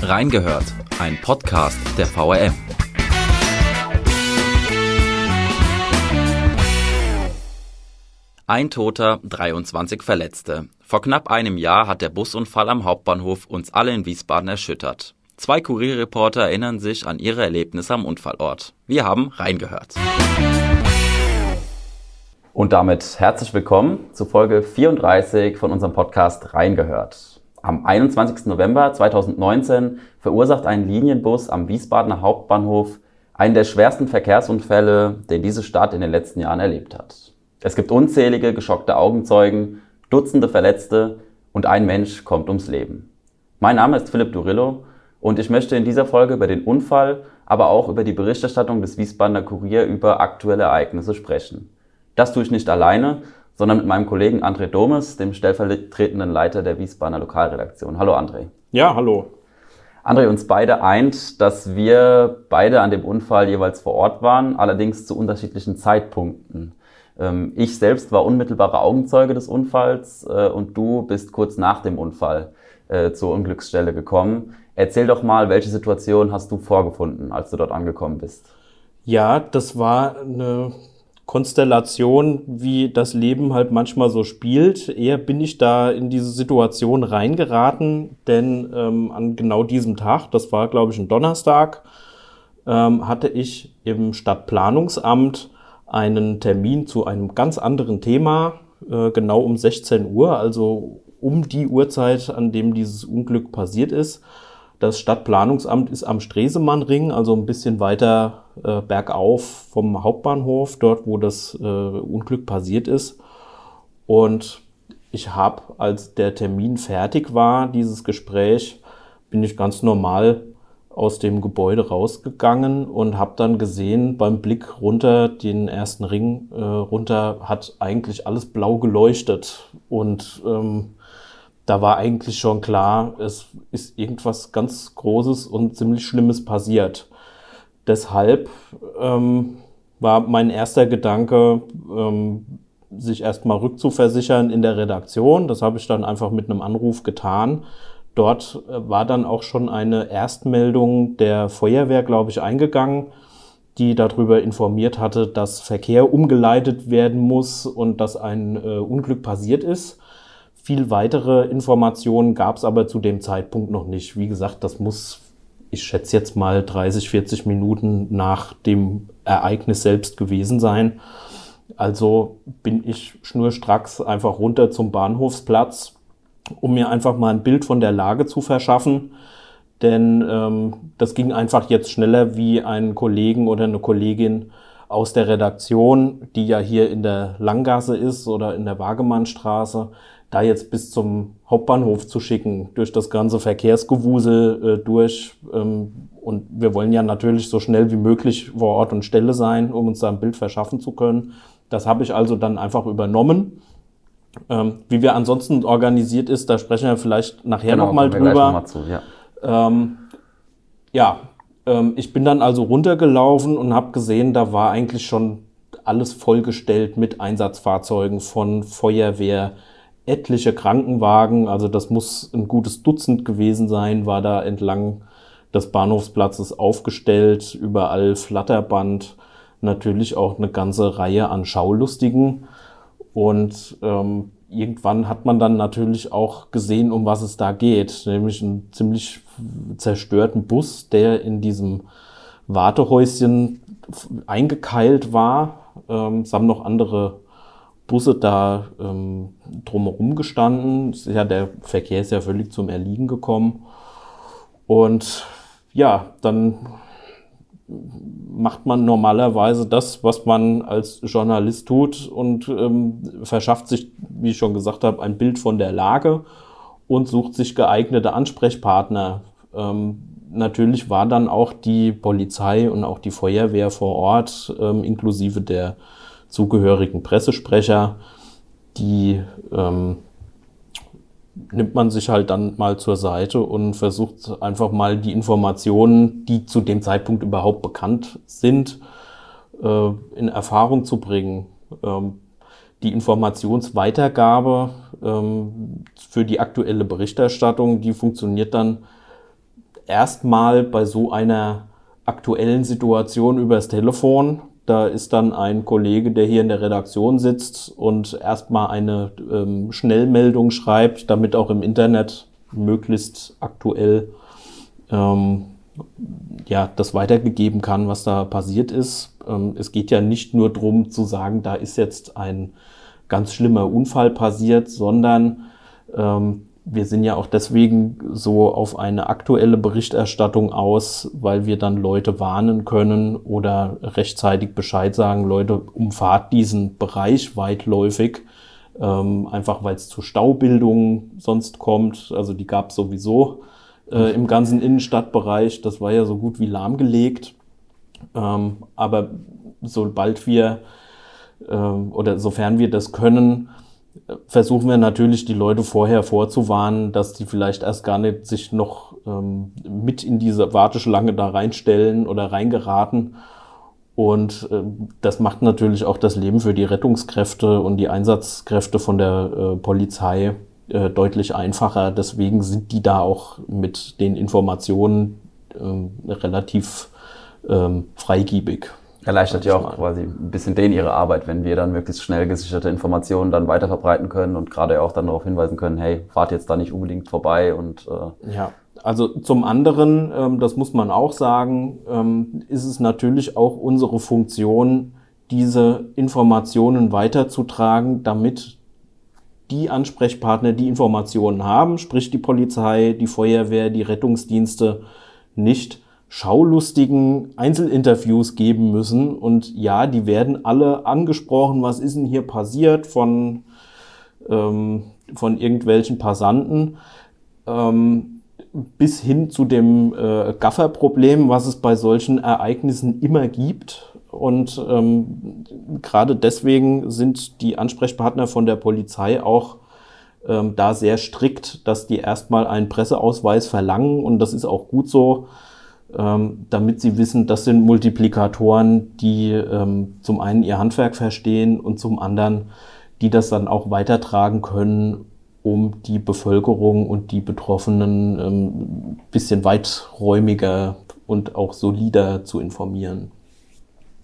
Reingehört, ein Podcast der VRM. Ein Toter, 23 Verletzte. Vor knapp einem Jahr hat der Busunfall am Hauptbahnhof uns alle in Wiesbaden erschüttert. Zwei Kurierreporter erinnern sich an ihre Erlebnisse am Unfallort. Wir haben reingehört. Und damit herzlich willkommen zu Folge 34 von unserem Podcast Reingehört. Am 21. November 2019 verursacht ein Linienbus am Wiesbadener Hauptbahnhof einen der schwersten Verkehrsunfälle, den diese Stadt in den letzten Jahren erlebt hat. Es gibt unzählige geschockte Augenzeugen, Dutzende Verletzte und ein Mensch kommt ums Leben. Mein Name ist Philipp Durillo und ich möchte in dieser Folge über den Unfall, aber auch über die Berichterstattung des Wiesbadener Kurier über aktuelle Ereignisse sprechen. Das tue ich nicht alleine, sondern mit meinem Kollegen André Domes, dem stellvertretenden Leiter der Wiesbadener Lokalredaktion. Hallo André. Ja, hallo. André, uns beide eint, dass wir beide an dem Unfall jeweils vor Ort waren, allerdings zu unterschiedlichen Zeitpunkten. Ähm, ich selbst war unmittelbarer Augenzeuge des Unfalls äh, und du bist kurz nach dem Unfall äh, zur Unglücksstelle gekommen. Erzähl doch mal, welche Situation hast du vorgefunden, als du dort angekommen bist? Ja, das war eine Konstellation, wie das Leben halt manchmal so spielt. Eher bin ich da in diese Situation reingeraten, denn ähm, an genau diesem Tag, das war glaube ich ein Donnerstag, ähm, hatte ich im Stadtplanungsamt einen Termin zu einem ganz anderen Thema, äh, genau um 16 Uhr, also um die Uhrzeit, an dem dieses Unglück passiert ist. Das Stadtplanungsamt ist am Stresemannring, also ein bisschen weiter äh, bergauf vom Hauptbahnhof, dort wo das äh, Unglück passiert ist. Und ich habe, als der Termin fertig war, dieses Gespräch, bin ich ganz normal aus dem Gebäude rausgegangen und habe dann gesehen, beim Blick runter, den ersten Ring äh, runter, hat eigentlich alles blau geleuchtet. Und ähm, da war eigentlich schon klar, es ist irgendwas ganz Großes und ziemlich Schlimmes passiert. Deshalb ähm, war mein erster Gedanke, ähm, sich erstmal rückzuversichern in der Redaktion. Das habe ich dann einfach mit einem Anruf getan Dort äh, war dann auch schon eine Erstmeldung der Feuerwehr, glaube ich, eingegangen, die darüber informiert hatte, dass Verkehr umgeleitet werden muss und dass ein äh, Unglück passiert ist. Viel weitere Informationen gab es aber zu dem Zeitpunkt noch nicht. Wie gesagt, das muss, ich schätze jetzt mal 30, 40 Minuten nach dem Ereignis selbst gewesen sein. Also bin ich schnurstracks einfach runter zum Bahnhofsplatz, um mir einfach mal ein Bild von der Lage zu verschaffen. Denn ähm, das ging einfach jetzt schneller wie ein Kollegen oder eine Kollegin aus der Redaktion, die ja hier in der Langgasse ist oder in der Wagemannstraße, da jetzt bis zum Hauptbahnhof zu schicken, durch das ganze Verkehrsgewusel äh, durch. Ähm, und wir wollen ja natürlich so schnell wie möglich vor Ort und Stelle sein, um uns da ein Bild verschaffen zu können. Das habe ich also dann einfach übernommen ähm, wie wir ansonsten organisiert ist, da sprechen wir vielleicht nachher genau, nochmal drüber. Noch zu, ja, ähm, ja ähm, ich bin dann also runtergelaufen und habe gesehen, da war eigentlich schon alles vollgestellt mit Einsatzfahrzeugen von Feuerwehr, etliche Krankenwagen, also das muss ein gutes Dutzend gewesen sein, war da entlang des Bahnhofsplatzes aufgestellt, überall Flatterband, natürlich auch eine ganze Reihe an Schaulustigen. Und ähm, irgendwann hat man dann natürlich auch gesehen, um was es da geht, nämlich einen ziemlich zerstörten Bus, der in diesem Wartehäuschen eingekeilt war. Ähm, es haben noch andere Busse da ähm, drumherum gestanden. Ja, der Verkehr ist ja völlig zum Erliegen gekommen. Und ja, dann macht man normalerweise das, was man als Journalist tut und ähm, verschafft sich, wie ich schon gesagt habe, ein Bild von der Lage und sucht sich geeignete Ansprechpartner. Ähm, natürlich war dann auch die Polizei und auch die Feuerwehr vor Ort, ähm, inklusive der zugehörigen Pressesprecher, die ähm, nimmt man sich halt dann mal zur Seite und versucht einfach mal die Informationen, die zu dem Zeitpunkt überhaupt bekannt sind, äh, in Erfahrung zu bringen. Ähm, die Informationsweitergabe ähm, für die aktuelle Berichterstattung, die funktioniert dann erstmal bei so einer aktuellen Situation übers Telefon. Da ist dann ein Kollege, der hier in der Redaktion sitzt und erstmal eine ähm, Schnellmeldung schreibt, damit auch im Internet möglichst aktuell ähm, ja, das weitergegeben kann, was da passiert ist. Ähm, es geht ja nicht nur darum zu sagen, da ist jetzt ein ganz schlimmer Unfall passiert, sondern ähm, wir sind ja auch deswegen so auf eine aktuelle Berichterstattung aus, weil wir dann Leute warnen können oder rechtzeitig Bescheid sagen, Leute, umfahrt diesen Bereich weitläufig, ähm, einfach weil es zu Staubildungen sonst kommt. Also die gab es sowieso äh, im ganzen Innenstadtbereich. Das war ja so gut wie lahmgelegt. Ähm, aber sobald wir äh, oder sofern wir das können, versuchen wir natürlich die Leute vorher vorzuwarnen, dass die vielleicht erst gar nicht sich noch ähm, mit in diese Warteschlange da reinstellen oder reingeraten. Und äh, das macht natürlich auch das Leben für die Rettungskräfte und die Einsatzkräfte von der äh, Polizei äh, deutlich einfacher. Deswegen sind die da auch mit den Informationen äh, relativ ähm, freigiebig. Erleichtert ja auch quasi ein bisschen denen ihre Arbeit, wenn wir dann möglichst schnell gesicherte Informationen dann weiter verbreiten können und gerade auch dann darauf hinweisen können, hey, fahrt jetzt da nicht unbedingt vorbei und äh ja. Also zum anderen, ähm, das muss man auch sagen, ähm, ist es natürlich auch unsere Funktion, diese Informationen weiterzutragen, damit die Ansprechpartner, die Informationen haben, sprich die Polizei, die Feuerwehr, die Rettungsdienste, nicht schaulustigen Einzelinterviews geben müssen. Und ja, die werden alle angesprochen, was ist denn hier passiert von, ähm, von irgendwelchen Passanten. Ähm, bis hin zu dem äh, Gafferproblem, was es bei solchen Ereignissen immer gibt. Und ähm, gerade deswegen sind die Ansprechpartner von der Polizei auch ähm, da sehr strikt, dass die erstmal einen Presseausweis verlangen. Und das ist auch gut so ähm, damit sie wissen, das sind Multiplikatoren, die ähm, zum einen ihr Handwerk verstehen und zum anderen, die das dann auch weitertragen können, um die Bevölkerung und die Betroffenen ähm, bisschen weiträumiger und auch solider zu informieren.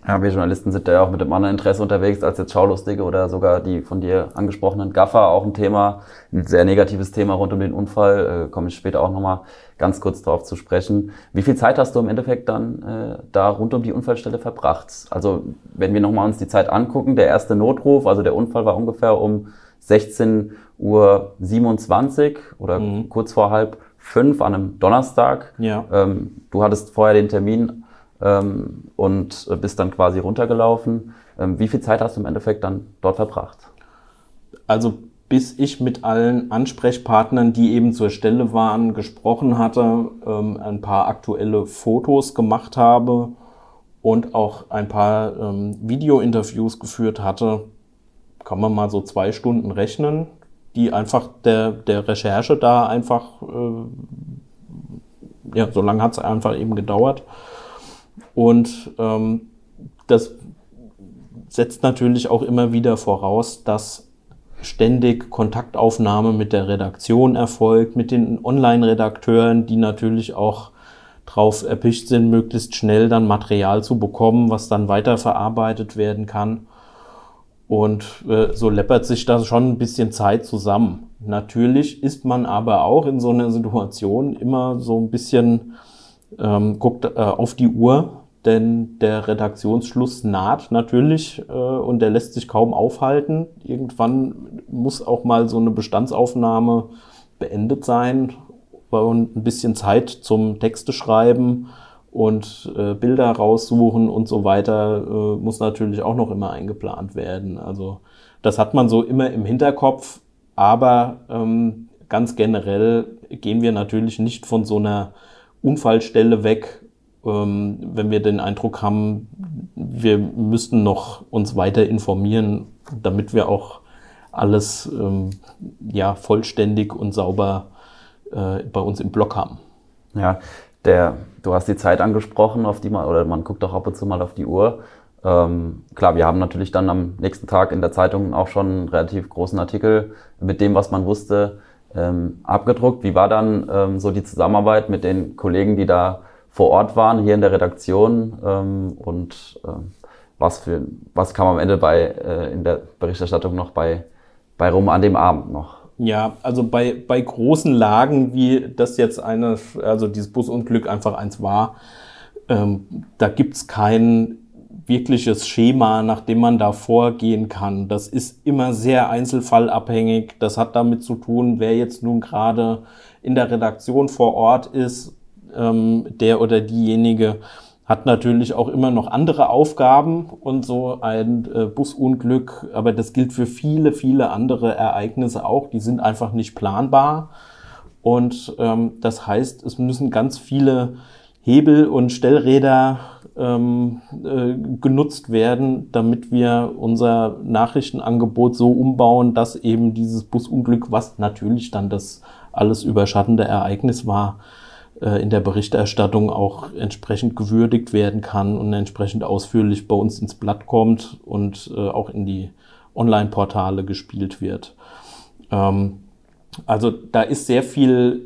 Ja, wir Journalisten sind da ja auch mit einem anderen Interesse unterwegs als jetzt Schaulustige oder sogar die von dir angesprochenen Gaffer. Auch ein Thema, ein sehr negatives Thema rund um den Unfall. Äh, komme ich später auch nochmal ganz kurz darauf zu sprechen. Wie viel Zeit hast du im Endeffekt dann äh, da rund um die Unfallstelle verbracht? Also wenn wir nochmal uns die Zeit angucken, der erste Notruf, also der Unfall war ungefähr um 16.27 Uhr oder mhm. kurz vor halb fünf an einem Donnerstag. Ja. Ähm, du hattest vorher den Termin ähm, und bist dann quasi runtergelaufen. Ähm, wie viel Zeit hast du im Endeffekt dann dort verbracht? Also bis ich mit allen Ansprechpartnern, die eben zur Stelle waren, gesprochen hatte, ähm, ein paar aktuelle Fotos gemacht habe und auch ein paar ähm, Videointerviews geführt hatte, kann man mal so zwei Stunden rechnen, die einfach der, der Recherche da einfach, äh, ja, so lange hat es einfach eben gedauert. Und ähm, das setzt natürlich auch immer wieder voraus, dass ständig Kontaktaufnahme mit der Redaktion erfolgt, mit den Online-Redakteuren, die natürlich auch drauf erpicht sind, möglichst schnell dann Material zu bekommen, was dann weiterverarbeitet werden kann. Und äh, so läppert sich da schon ein bisschen Zeit zusammen. Natürlich ist man aber auch in so einer Situation immer so ein bisschen, ähm, guckt äh, auf die Uhr, denn der Redaktionsschluss naht natürlich äh, und der lässt sich kaum aufhalten. Irgendwann muss auch mal so eine Bestandsaufnahme beendet sein und ein bisschen Zeit zum Texte schreiben und äh, Bilder raussuchen und so weiter äh, muss natürlich auch noch immer eingeplant werden. Also das hat man so immer im Hinterkopf, aber ähm, ganz generell gehen wir natürlich nicht von so einer Unfallstelle weg, ähm, wenn wir den Eindruck haben, wir müssten noch uns weiter informieren, damit wir auch alles ähm, ja, vollständig und sauber äh, bei uns im Blog haben. Ja, der, du hast die Zeit angesprochen, auf die man, oder man guckt auch ab und zu mal auf die Uhr. Ähm, klar, wir haben natürlich dann am nächsten Tag in der Zeitung auch schon einen relativ großen Artikel mit dem, was man wusste, ähm, abgedruckt. Wie war dann ähm, so die Zusammenarbeit mit den Kollegen, die da vor Ort waren, hier in der Redaktion ähm, und ähm, was, für, was kam am Ende bei, äh, in der Berichterstattung noch bei, bei rum an dem Abend noch? Ja, also bei, bei großen Lagen, wie das jetzt eine, also dieses Busunglück einfach eins war, ähm, da gibt's kein wirkliches Schema, nach dem man da vorgehen kann. Das ist immer sehr einzelfallabhängig. Das hat damit zu tun, wer jetzt nun gerade in der Redaktion vor Ort ist, ähm, der oder diejenige hat natürlich auch immer noch andere Aufgaben und so ein äh, Busunglück, aber das gilt für viele, viele andere Ereignisse auch, die sind einfach nicht planbar. Und ähm, das heißt, es müssen ganz viele Hebel und Stellräder ähm, äh, genutzt werden, damit wir unser Nachrichtenangebot so umbauen, dass eben dieses Busunglück, was natürlich dann das alles überschattende Ereignis war, äh, in der Berichterstattung auch entsprechend gewürdigt werden kann und entsprechend ausführlich bei uns ins Blatt kommt und äh, auch in die Online-Portale gespielt wird. Ähm, also da ist sehr viel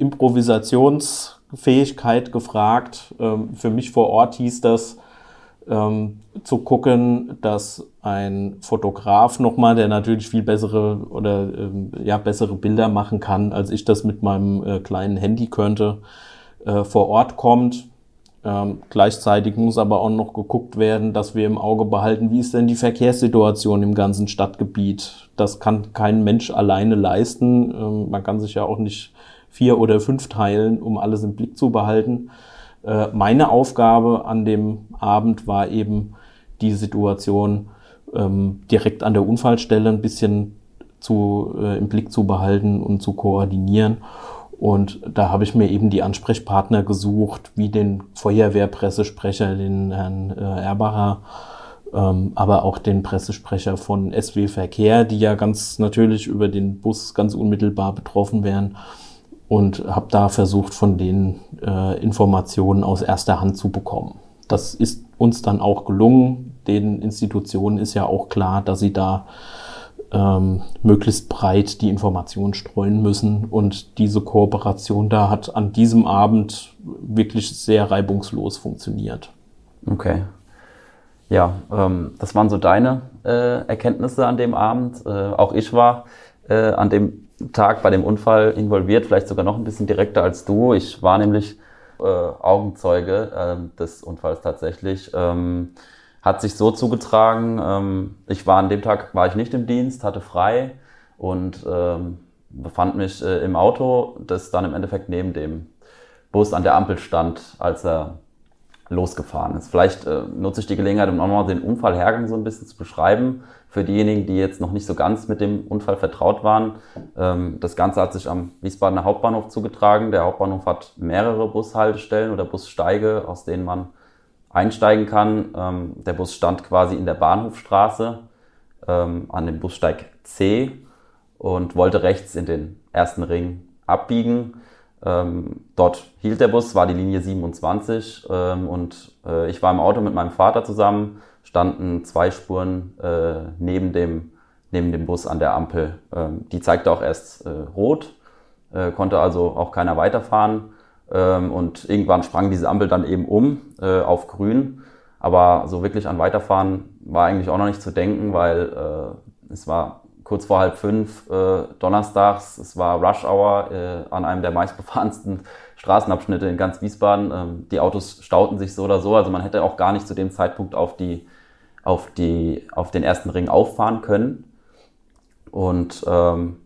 Improvisationsfähigkeit gefragt. Ähm, für mich vor Ort hieß das, ähm, zu gucken, dass ein Fotograf nochmal, der natürlich viel bessere oder ähm, ja bessere Bilder machen kann, als ich das mit meinem äh, kleinen Handy könnte, äh, vor Ort kommt. Ähm, gleichzeitig muss aber auch noch geguckt werden, dass wir im Auge behalten, wie ist denn die Verkehrssituation im ganzen Stadtgebiet. Das kann kein Mensch alleine leisten. Ähm, man kann sich ja auch nicht vier oder fünf teilen, um alles im Blick zu behalten. Äh, meine Aufgabe an dem Abend war eben die Situation ähm, direkt an der Unfallstelle ein bisschen zu, äh, im Blick zu behalten und zu koordinieren. Und da habe ich mir eben die Ansprechpartner gesucht, wie den Feuerwehrpressesprecher, den Herrn äh, Erbacher, ähm, aber auch den Pressesprecher von SW Verkehr, die ja ganz natürlich über den Bus ganz unmittelbar betroffen wären. Und habe da versucht, von denen äh, Informationen aus erster Hand zu bekommen. Das ist uns dann auch gelungen. Den Institutionen ist ja auch klar, dass sie da ähm, möglichst breit die Informationen streuen müssen. Und diese Kooperation da hat an diesem Abend wirklich sehr reibungslos funktioniert. Okay. Ja, ähm, das waren so deine äh, Erkenntnisse an dem Abend. Äh, auch ich war äh, an dem Tag bei dem Unfall involviert, vielleicht sogar noch ein bisschen direkter als du. Ich war nämlich äh, Augenzeuge äh, des Unfalls tatsächlich. Ähm, hat sich so zugetragen, ähm, ich war an dem Tag, war ich nicht im Dienst, hatte frei und ähm, befand mich äh, im Auto, das dann im Endeffekt neben dem Bus an der Ampel stand, als er losgefahren ist. Vielleicht äh, nutze ich die Gelegenheit, um nochmal den Unfallhergang so ein bisschen zu beschreiben. Für diejenigen, die jetzt noch nicht so ganz mit dem Unfall vertraut waren. Ähm, das Ganze hat sich am Wiesbadener Hauptbahnhof zugetragen. Der Hauptbahnhof hat mehrere Bushaltestellen oder Bussteige, aus denen man einsteigen kann. Ähm, der Bus stand quasi in der Bahnhofstraße ähm, an dem Bussteig C und wollte rechts in den ersten Ring abbiegen. Ähm, dort hielt der Bus, war die Linie 27 ähm, und äh, ich war im Auto mit meinem Vater zusammen, standen zwei Spuren äh, neben, dem, neben dem Bus an der Ampel. Ähm, die zeigte auch erst äh, rot, äh, konnte also auch keiner weiterfahren. Ähm, und irgendwann sprang diese Ampel dann eben um äh, auf grün. Aber so wirklich an Weiterfahren war eigentlich auch noch nicht zu denken, weil äh, es war kurz vor halb fünf äh, donnerstags, es war Rush Hour an einem der meistbefahrensten Straßenabschnitte in ganz Wiesbaden. Ähm, die Autos stauten sich so oder so, also man hätte auch gar nicht zu dem Zeitpunkt auf, die, auf, die, auf den ersten Ring auffahren können. Und ähm,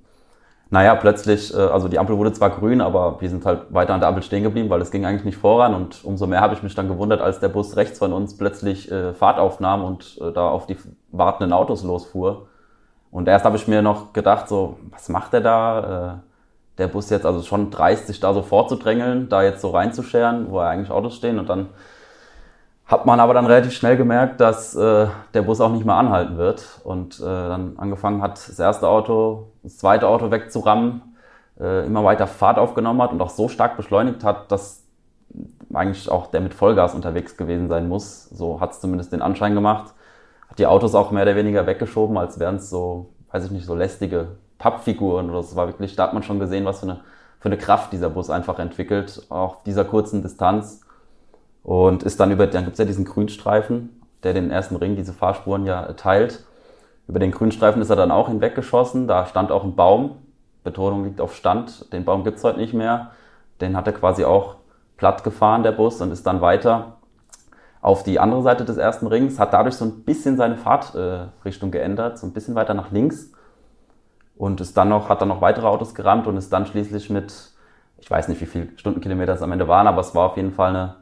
naja, plötzlich, äh, also die Ampel wurde zwar grün, aber wir sind halt weiter an der Ampel stehen geblieben, weil es ging eigentlich nicht voran und umso mehr habe ich mich dann gewundert, als der Bus rechts von uns plötzlich äh, Fahrt aufnahm und äh, da auf die wartenden Autos losfuhr. Und erst habe ich mir noch gedacht, so, was macht der da? Äh, der Bus jetzt, also schon dreist, sich da so vorzudrängeln, da jetzt so reinzuscheren, wo eigentlich Autos stehen und dann hat man aber dann relativ schnell gemerkt, dass äh, der Bus auch nicht mehr anhalten wird und äh, dann angefangen hat, das erste Auto, das zweite Auto wegzurammen, äh, immer weiter Fahrt aufgenommen hat und auch so stark beschleunigt hat, dass eigentlich auch der mit Vollgas unterwegs gewesen sein muss. So hat es zumindest den Anschein gemacht. Hat die Autos auch mehr oder weniger weggeschoben, als wären es so, weiß ich nicht, so lästige Pappfiguren oder das war wirklich, da hat man schon gesehen, was für eine, für eine Kraft dieser Bus einfach entwickelt, auf dieser kurzen Distanz. Und ist dann über, dann gibt's ja diesen Grünstreifen, der den ersten Ring, diese Fahrspuren ja teilt. Über den Grünstreifen ist er dann auch hinweggeschossen. Da stand auch ein Baum. Betonung liegt auf Stand. Den Baum gibt's heute nicht mehr. Den hat er quasi auch platt gefahren, der Bus, und ist dann weiter auf die andere Seite des ersten Rings, hat dadurch so ein bisschen seine Fahrtrichtung äh, geändert, so ein bisschen weiter nach links. Und ist dann noch, hat dann noch weitere Autos gerammt und ist dann schließlich mit, ich weiß nicht, wie viele Stundenkilometer es am Ende waren, aber es war auf jeden Fall eine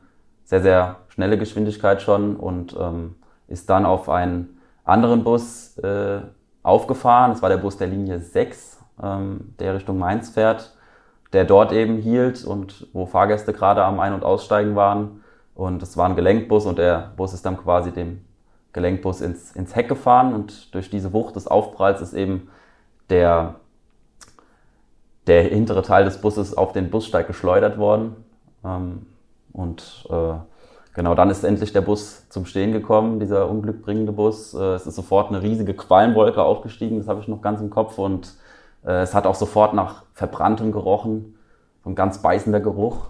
sehr, sehr schnelle Geschwindigkeit schon und ähm, ist dann auf einen anderen Bus äh, aufgefahren. Das war der Bus der Linie 6, ähm, der Richtung Mainz fährt, der dort eben hielt und wo Fahrgäste gerade am Ein- und Aussteigen waren. Und es war ein Gelenkbus und der Bus ist dann quasi dem Gelenkbus ins, ins Heck gefahren und durch diese Wucht des Aufpralls ist eben der, der hintere Teil des Busses auf den Bussteig geschleudert worden. Ähm, und äh, genau dann ist endlich der Bus zum Stehen gekommen, dieser unglückbringende Bus. Äh, es ist sofort eine riesige Qualmwolke aufgestiegen, das habe ich noch ganz im Kopf. Und äh, es hat auch sofort nach Verbranntem gerochen, so ein ganz beißender Geruch.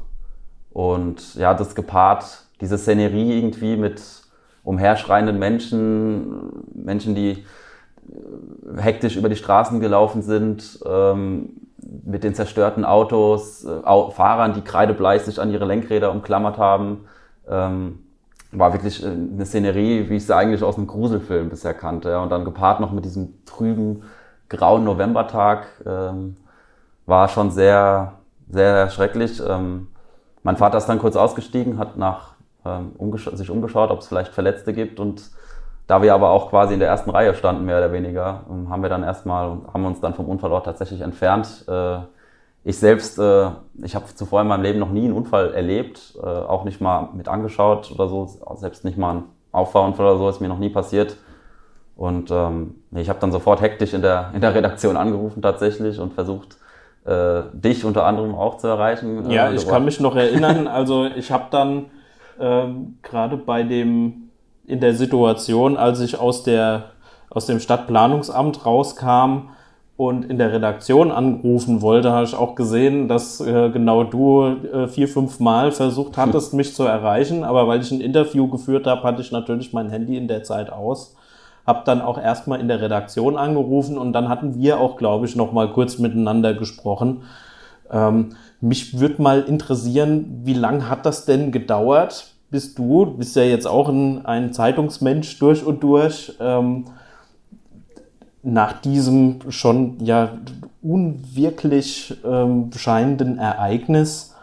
Und ja, das gepaart, diese Szenerie irgendwie mit umherschreienden Menschen, Menschen, die äh, hektisch über die Straßen gelaufen sind, ähm, mit den zerstörten Autos, äh, Fahrern, die kreidebleich sich an ihre Lenkräder umklammert haben, ähm, war wirklich äh, eine Szenerie, wie ich sie eigentlich aus einem Gruselfilm bisher kannte. Und dann gepaart noch mit diesem trüben, grauen Novembertag, ähm, war schon sehr, sehr schrecklich. Ähm, mein Vater ist dann kurz ausgestiegen, hat nach, ähm, umgesch sich umgeschaut, ob es vielleicht Verletzte gibt. Und da wir aber auch quasi in der ersten Reihe standen, mehr oder weniger, ähm, haben wir dann erstmal, haben uns dann vom Unfallort tatsächlich entfernt. Äh, ich selbst, äh, ich habe zuvor in meinem Leben noch nie einen Unfall erlebt, äh, auch nicht mal mit angeschaut oder so, selbst nicht mal ein Auffahrunfall oder so, ist mir noch nie passiert. Und ähm, ich habe dann sofort hektisch in der, in der Redaktion angerufen tatsächlich und versucht, dich unter anderem auch zu erreichen. Ja, ich kann mich noch erinnern. Also ich habe dann ähm, gerade bei dem in der Situation, als ich aus der aus dem Stadtplanungsamt rauskam und in der Redaktion anrufen wollte, habe ich auch gesehen, dass äh, genau du äh, vier, fünf Mal versucht hattest, mich zu erreichen. Aber weil ich ein Interview geführt habe, hatte ich natürlich mein Handy in der Zeit aus habe dann auch erstmal in der Redaktion angerufen und dann hatten wir auch, glaube ich, noch mal kurz miteinander gesprochen. Ähm, mich würde mal interessieren, wie lang hat das denn gedauert, bis du, bist ja jetzt auch ein, ein Zeitungsmensch durch und durch, ähm, nach diesem schon ja unwirklich ähm, scheinenden Ereignis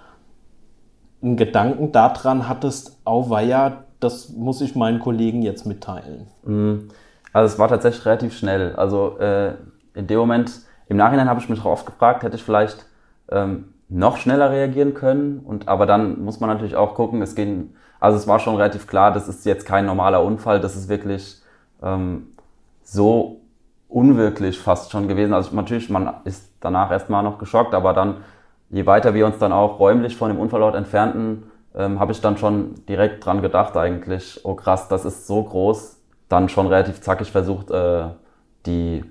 einen Gedanken daran hattest, auweia, das muss ich meinen Kollegen jetzt mitteilen. Mhm. Also es war tatsächlich relativ schnell. Also äh, in dem Moment, im Nachhinein habe ich mich oft gefragt, hätte ich vielleicht ähm, noch schneller reagieren können. Und aber dann muss man natürlich auch gucken, es ging, also es war schon relativ klar, das ist jetzt kein normaler Unfall, das ist wirklich ähm, so unwirklich fast schon gewesen. Also natürlich, man ist danach erstmal noch geschockt, aber dann, je weiter wir uns dann auch räumlich von dem Unfallort entfernten, ähm, habe ich dann schon direkt dran gedacht eigentlich, oh krass, das ist so groß, dann schon relativ zackig versucht, äh, die,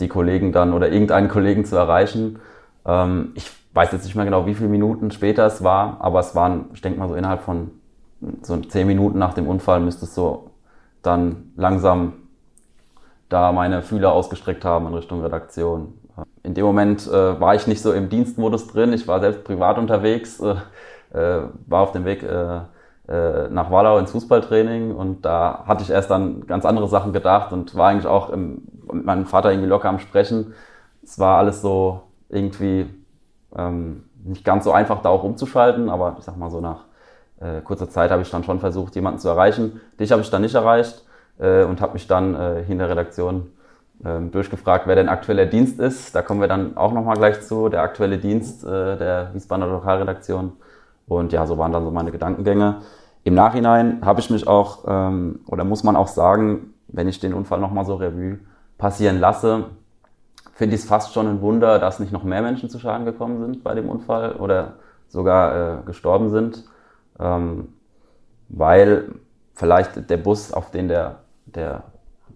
die Kollegen dann oder irgendeinen Kollegen zu erreichen. Ähm, ich weiß jetzt nicht mehr genau, wie viele Minuten später es war, aber es waren, ich denke mal so innerhalb von so zehn Minuten nach dem Unfall müsste es so dann langsam da meine Fühler ausgestreckt haben in Richtung Redaktion. In dem Moment äh, war ich nicht so im Dienstmodus drin, ich war selbst privat unterwegs, äh, äh war auf dem Weg äh, äh, nach Wallau ins Fußballtraining und da hatte ich erst dann ganz andere Sachen gedacht und war eigentlich auch im, mit meinem Vater irgendwie locker am Sprechen. Es war alles so irgendwie ähm, nicht ganz so einfach, da auch umzuschalten, aber ich sag mal so nach äh, kurzer Zeit habe ich dann schon versucht, jemanden zu erreichen. Dich habe ich dann nicht erreicht äh, und habe mich dann äh, in der Redaktion äh, durchgefragt, wer denn aktueller Dienst ist. Da kommen wir dann auch nochmal gleich zu, der aktuelle Dienst äh, der Wiesbadener Lokalredaktion. Und ja, so waren dann so meine Gedankengänge. Im Nachhinein habe ich mich auch, ähm, oder muss man auch sagen, wenn ich den Unfall nochmal so Revue passieren lasse, finde ich es fast schon ein Wunder, dass nicht noch mehr Menschen zu Schaden gekommen sind bei dem Unfall oder sogar äh, gestorben sind. Ähm, weil vielleicht der Bus, auf den der, der,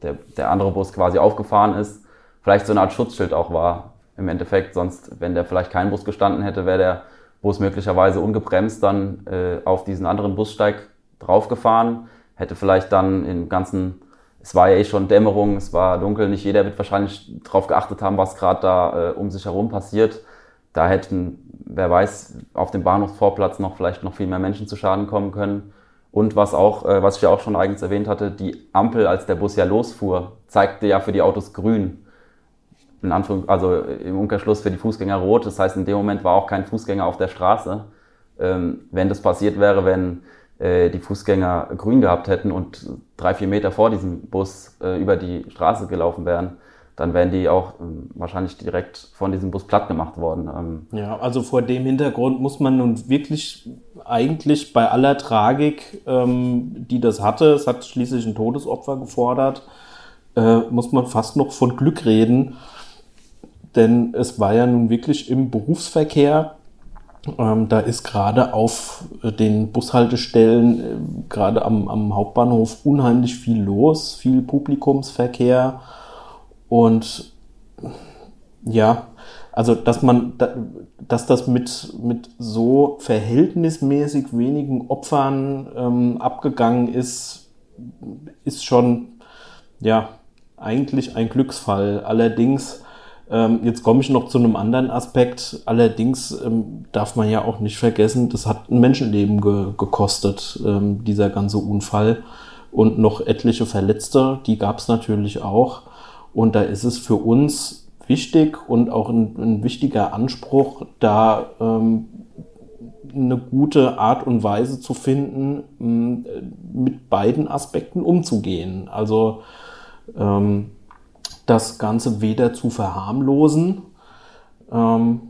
der, der andere Bus quasi aufgefahren ist, vielleicht so eine Art Schutzschild auch war im Endeffekt. Sonst, wenn der vielleicht kein Bus gestanden hätte, wäre der Bus möglicherweise ungebremst dann äh, auf diesen anderen Bussteig draufgefahren, hätte vielleicht dann im ganzen, es war ja eh schon Dämmerung, es war dunkel, nicht jeder wird wahrscheinlich darauf geachtet haben, was gerade da äh, um sich herum passiert. Da hätten, wer weiß, auf dem Bahnhofsvorplatz noch vielleicht noch viel mehr Menschen zu Schaden kommen können. Und was auch, äh, was ich ja auch schon eigens erwähnt hatte, die Ampel, als der Bus ja losfuhr, zeigte ja für die Autos grün in Anführung, also im Umkehrschluss für die Fußgänger rot. Das heißt, in dem Moment war auch kein Fußgänger auf der Straße. Ähm, wenn das passiert wäre, wenn äh, die Fußgänger grün gehabt hätten und drei, vier Meter vor diesem Bus äh, über die Straße gelaufen wären, dann wären die auch ähm, wahrscheinlich direkt von diesem Bus platt gemacht worden. Ähm. Ja, also vor dem Hintergrund muss man nun wirklich eigentlich bei aller Tragik, ähm, die das hatte, es hat schließlich ein Todesopfer gefordert, äh, muss man fast noch von Glück reden, denn es war ja nun wirklich im Berufsverkehr. Ähm, da ist gerade auf den Bushaltestellen, äh, gerade am, am Hauptbahnhof, unheimlich viel los, viel Publikumsverkehr. Und ja, also dass man, dass das mit, mit so verhältnismäßig wenigen Opfern ähm, abgegangen ist, ist schon ja eigentlich ein Glücksfall. Allerdings ähm, jetzt komme ich noch zu einem anderen Aspekt. Allerdings ähm, darf man ja auch nicht vergessen, das hat ein Menschenleben ge gekostet, ähm, dieser ganze Unfall. Und noch etliche Verletzte, die gab es natürlich auch. Und da ist es für uns wichtig und auch ein, ein wichtiger Anspruch, da ähm, eine gute Art und Weise zu finden, mit beiden Aspekten umzugehen. Also ähm, das Ganze weder zu verharmlosen, ähm,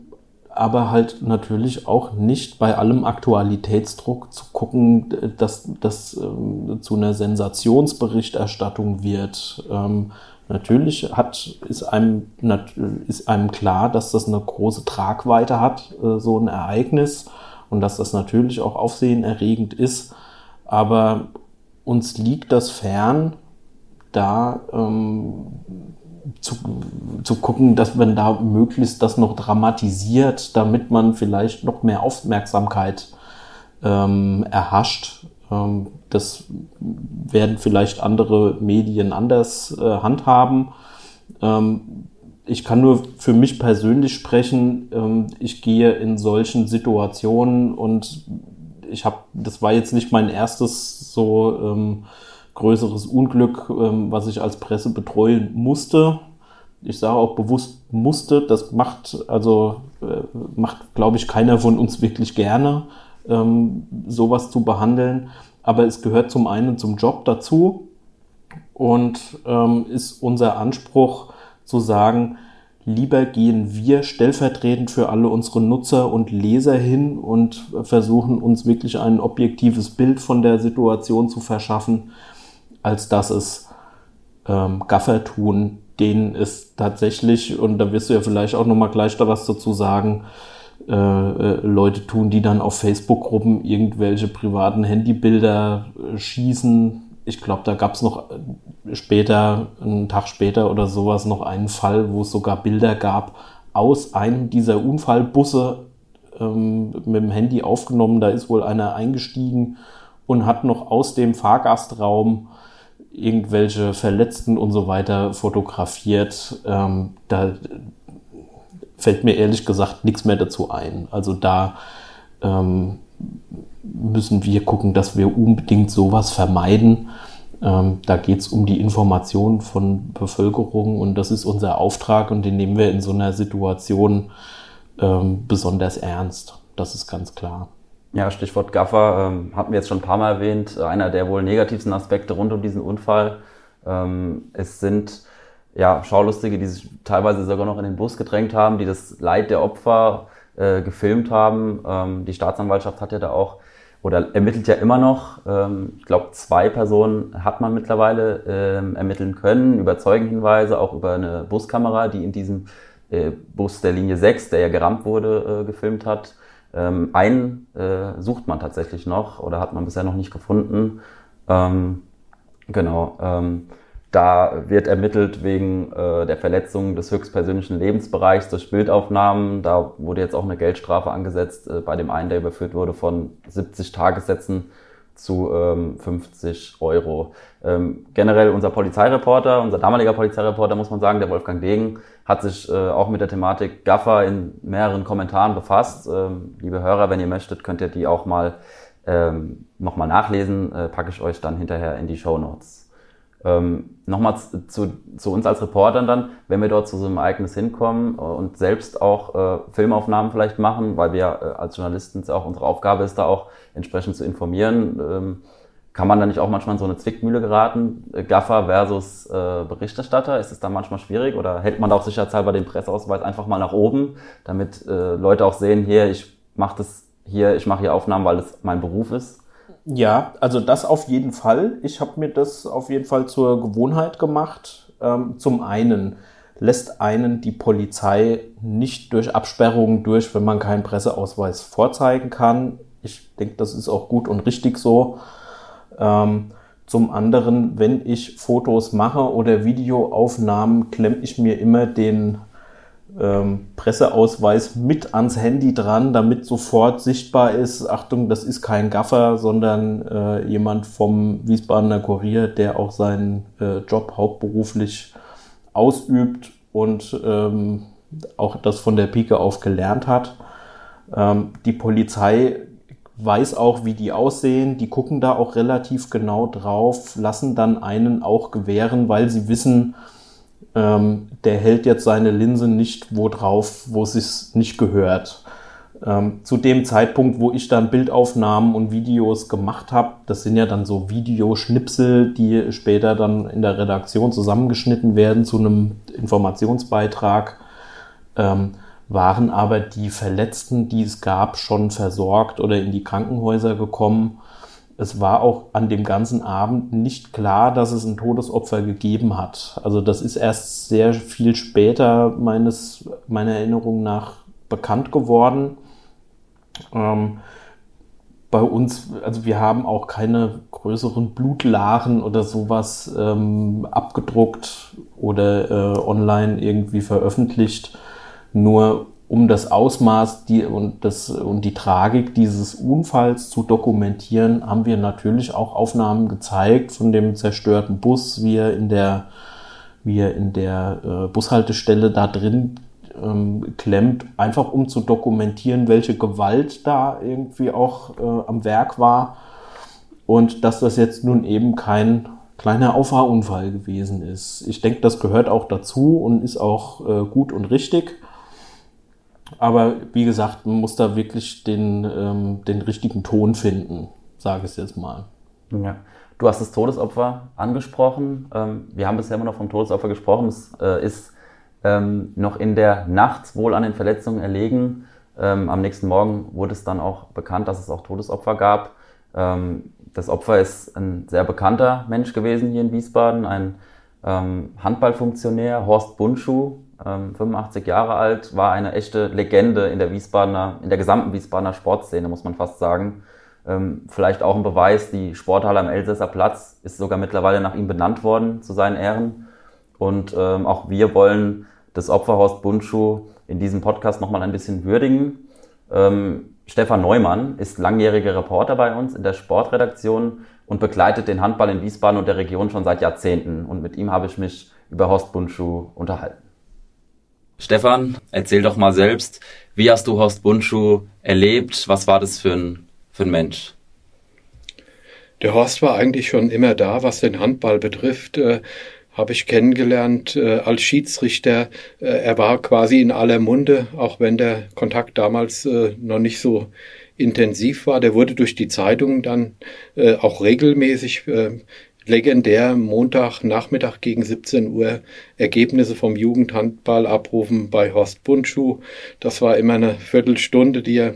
aber halt natürlich auch nicht bei allem Aktualitätsdruck zu gucken, dass das ähm, zu einer Sensationsberichterstattung wird. Ähm, natürlich hat, ist, einem, ist einem klar, dass das eine große Tragweite hat, äh, so ein Ereignis, und dass das natürlich auch aufsehenerregend ist. Aber uns liegt das fern, da ähm, zu, zu gucken, dass man da möglichst das noch dramatisiert, damit man vielleicht noch mehr Aufmerksamkeit ähm, erhascht. Ähm, das werden vielleicht andere Medien anders äh, handhaben. Ähm, ich kann nur für mich persönlich sprechen. Ähm, ich gehe in solchen Situationen und ich habe, das war jetzt nicht mein erstes so ähm, größeres Unglück, ähm, was ich als Presse betreuen musste. Ich sage auch bewusst musste. Das macht also äh, macht, glaube ich, keiner von uns wirklich gerne, ähm, sowas zu behandeln. Aber es gehört zum einen zum Job dazu und ähm, ist unser Anspruch zu sagen, lieber gehen wir stellvertretend für alle unsere Nutzer und Leser hin und versuchen uns wirklich ein objektives Bild von der Situation zu verschaffen, als dass es ähm, Gaffer tun, denen es tatsächlich, und da wirst du ja vielleicht auch nochmal gleich da was dazu sagen, äh, äh, Leute tun, die dann auf Facebook-Gruppen irgendwelche privaten Handybilder äh, schießen. Ich glaube, da gab es noch später, einen Tag später oder sowas, noch einen Fall, wo es sogar Bilder gab aus einem dieser Unfallbusse ähm, mit dem Handy aufgenommen. Da ist wohl einer eingestiegen und hat noch aus dem Fahrgastraum irgendwelche Verletzten und so weiter fotografiert. Ähm, da fällt mir ehrlich gesagt nichts mehr dazu ein. Also da ähm, müssen wir gucken, dass wir unbedingt sowas vermeiden. Ähm, da geht es um die Information von Bevölkerung und das ist unser Auftrag und den nehmen wir in so einer Situation ähm, besonders ernst. Das ist ganz klar. Ja, Stichwort Gaffer ähm, hatten wir jetzt schon ein paar Mal erwähnt. Einer der wohl negativsten Aspekte rund um diesen Unfall. Ähm, es sind ja Schaulustige, die sich teilweise sogar noch in den Bus gedrängt haben, die das Leid der Opfer äh, gefilmt haben. Ähm, die Staatsanwaltschaft hat ja da auch oder ermittelt ja immer noch. Ähm, ich glaube, zwei Personen hat man mittlerweile ähm, ermitteln können über Zeugenhinweise, auch über eine Buskamera, die in diesem äh, Bus der Linie 6, der ja gerammt wurde, äh, gefilmt hat. Ähm, einen äh, sucht man tatsächlich noch oder hat man bisher noch nicht gefunden. Ähm, genau. Ähm, da wird ermittelt wegen äh, der Verletzung des höchstpersönlichen Lebensbereichs durch Bildaufnahmen. Da wurde jetzt auch eine Geldstrafe angesetzt äh, bei dem einen, der überführt wurde, von 70 Tagessätzen zu ähm, 50 Euro. Ähm, generell unser Polizeireporter, unser damaliger Polizeireporter, muss man sagen, der Wolfgang Degen, hat sich äh, auch mit der Thematik Gaffer in mehreren Kommentaren befasst. Ähm, liebe Hörer, wenn ihr möchtet, könnt ihr die auch mal ähm, nochmal nachlesen. Äh, packe ich euch dann hinterher in die Show Notes. Ähm, Nochmal zu, zu uns als Reportern dann, wenn wir dort zu so einem Ereignis hinkommen und selbst auch äh, Filmaufnahmen vielleicht machen, weil wir äh, als Journalisten auch unsere Aufgabe ist, da auch entsprechend zu informieren, ähm, kann man da nicht auch manchmal in so eine Zwickmühle geraten? Äh, Gaffer versus äh, Berichterstatter, ist es da manchmal schwierig oder hält man da auch sicherheitshalber den Presseausweis einfach mal nach oben, damit äh, Leute auch sehen, hier, ich mache das hier, ich mache hier Aufnahmen, weil es mein Beruf ist? Ja, also das auf jeden Fall. Ich habe mir das auf jeden Fall zur Gewohnheit gemacht. Ähm, zum einen lässt einen die Polizei nicht durch Absperrungen durch, wenn man keinen Presseausweis vorzeigen kann. Ich denke, das ist auch gut und richtig so. Ähm, zum anderen, wenn ich Fotos mache oder Videoaufnahmen, klemme ich mir immer den ähm, Presseausweis mit ans Handy dran, damit sofort sichtbar ist, Achtung, das ist kein Gaffer, sondern äh, jemand vom Wiesbadener Kurier, der auch seinen äh, Job hauptberuflich ausübt und ähm, auch das von der Pike auf gelernt hat. Ähm, die Polizei weiß auch, wie die aussehen, die gucken da auch relativ genau drauf, lassen dann einen auch gewähren, weil sie wissen, ähm, der hält jetzt seine Linse nicht wo drauf, wo es sich nicht gehört. Ähm, zu dem Zeitpunkt, wo ich dann Bildaufnahmen und Videos gemacht habe, das sind ja dann so Videoschnipsel, die später dann in der Redaktion zusammengeschnitten werden zu einem Informationsbeitrag, ähm, waren aber die Verletzten, die es gab, schon versorgt oder in die Krankenhäuser gekommen es war auch an dem ganzen Abend nicht klar, dass es ein Todesopfer gegeben hat. Also das ist erst sehr viel später meines, meiner Erinnerung nach bekannt geworden. Ähm, bei uns, also wir haben auch keine größeren Blutlachen oder sowas ähm, abgedruckt oder äh, online irgendwie veröffentlicht. Nur um das Ausmaß die, und, das, und die Tragik dieses Unfalls zu dokumentieren, haben wir natürlich auch Aufnahmen gezeigt von dem zerstörten Bus, wie er in der, wie er in der äh, Bushaltestelle da drin ähm, klemmt, einfach um zu dokumentieren, welche Gewalt da irgendwie auch äh, am Werk war und dass das jetzt nun eben kein kleiner Auffahrunfall gewesen ist. Ich denke, das gehört auch dazu und ist auch äh, gut und richtig. Aber wie gesagt, man muss da wirklich den, ähm, den richtigen Ton finden, sage ich jetzt mal. Ja. Du hast das Todesopfer angesprochen. Ähm, wir haben bisher immer noch vom Todesopfer gesprochen. Es äh, ist ähm, noch in der Nacht wohl an den Verletzungen erlegen. Ähm, am nächsten Morgen wurde es dann auch bekannt, dass es auch Todesopfer gab. Ähm, das Opfer ist ein sehr bekannter Mensch gewesen hier in Wiesbaden, ein ähm, Handballfunktionär, Horst Bunschuh, 85 ähm, Jahre alt, war eine echte Legende in der Wiesbadener, in der gesamten Wiesbadener Sportszene, muss man fast sagen. Ähm, vielleicht auch ein Beweis, die Sporthalle am Elsässer Platz ist sogar mittlerweile nach ihm benannt worden, zu seinen Ehren. Und ähm, auch wir wollen das Opfer Horst Bundschuh in diesem Podcast nochmal ein bisschen würdigen. Ähm, Stefan Neumann ist langjähriger Reporter bei uns in der Sportredaktion und begleitet den Handball in Wiesbaden und der Region schon seit Jahrzehnten. Und mit ihm habe ich mich über Horst Bundschuh unterhalten. Stefan, erzähl doch mal selbst, wie hast du Horst Bundschuh erlebt? Was war das für ein, für ein Mensch? Der Horst war eigentlich schon immer da, was den Handball betrifft. Äh, habe ich kennengelernt äh, als Schiedsrichter. Äh, er war quasi in aller Munde, auch wenn der Kontakt damals äh, noch nicht so intensiv war. Der wurde durch die Zeitungen dann äh, auch regelmäßig legendär Montagnachmittag gegen 17 Uhr Ergebnisse vom Jugendhandball abrufen bei Horst Bundschuh. Das war immer eine Viertelstunde, die er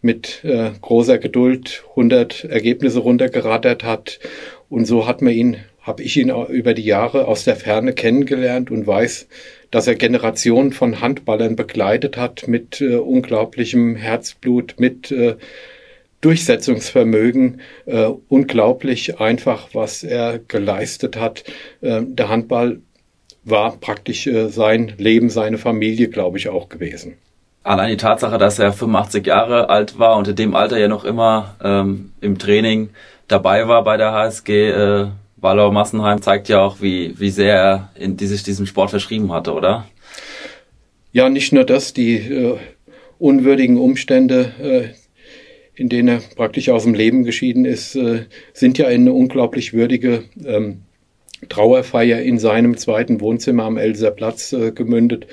mit äh, großer Geduld 100 Ergebnisse runtergerattert hat. Und so hat man ihn, habe ich ihn über die Jahre aus der Ferne kennengelernt und weiß, dass er Generationen von Handballern begleitet hat mit äh, unglaublichem Herzblut, mit äh, Durchsetzungsvermögen, äh, unglaublich einfach, was er geleistet hat. Äh, der Handball war praktisch äh, sein Leben, seine Familie, glaube ich, auch gewesen. Allein die Tatsache, dass er 85 Jahre alt war und in dem Alter ja noch immer ähm, im Training dabei war bei der HSG äh, Wallau Massenheim, zeigt ja auch, wie, wie sehr er in, die sich diesem Sport verschrieben hatte, oder? Ja, nicht nur das, die äh, unwürdigen Umstände, äh, in denen er praktisch aus dem Leben geschieden ist, äh, sind ja in eine unglaublich würdige ähm, Trauerfeier in seinem zweiten Wohnzimmer am Elser Platz äh, gemündet.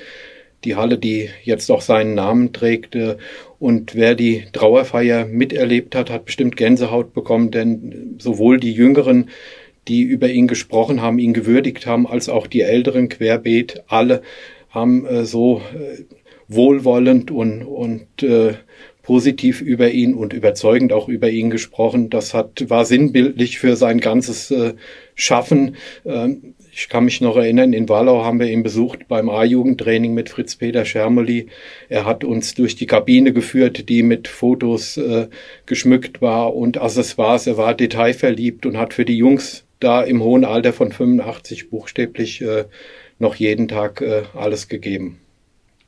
Die Halle, die jetzt auch seinen Namen trägt. Äh, und wer die Trauerfeier miterlebt hat, hat bestimmt Gänsehaut bekommen, denn sowohl die Jüngeren, die über ihn gesprochen haben, ihn gewürdigt haben, als auch die Älteren querbeet, alle haben äh, so äh, wohlwollend und, und äh, positiv über ihn und überzeugend auch über ihn gesprochen. Das hat, war sinnbildlich für sein ganzes äh, Schaffen. Ähm, ich kann mich noch erinnern, in Wallau haben wir ihn besucht beim A-Jugendtraining mit Fritz-Peter Schermoli. Er hat uns durch die Kabine geführt, die mit Fotos äh, geschmückt war und Accessoires. Er war detailverliebt und hat für die Jungs da im hohen Alter von 85 buchstäblich äh, noch jeden Tag äh, alles gegeben.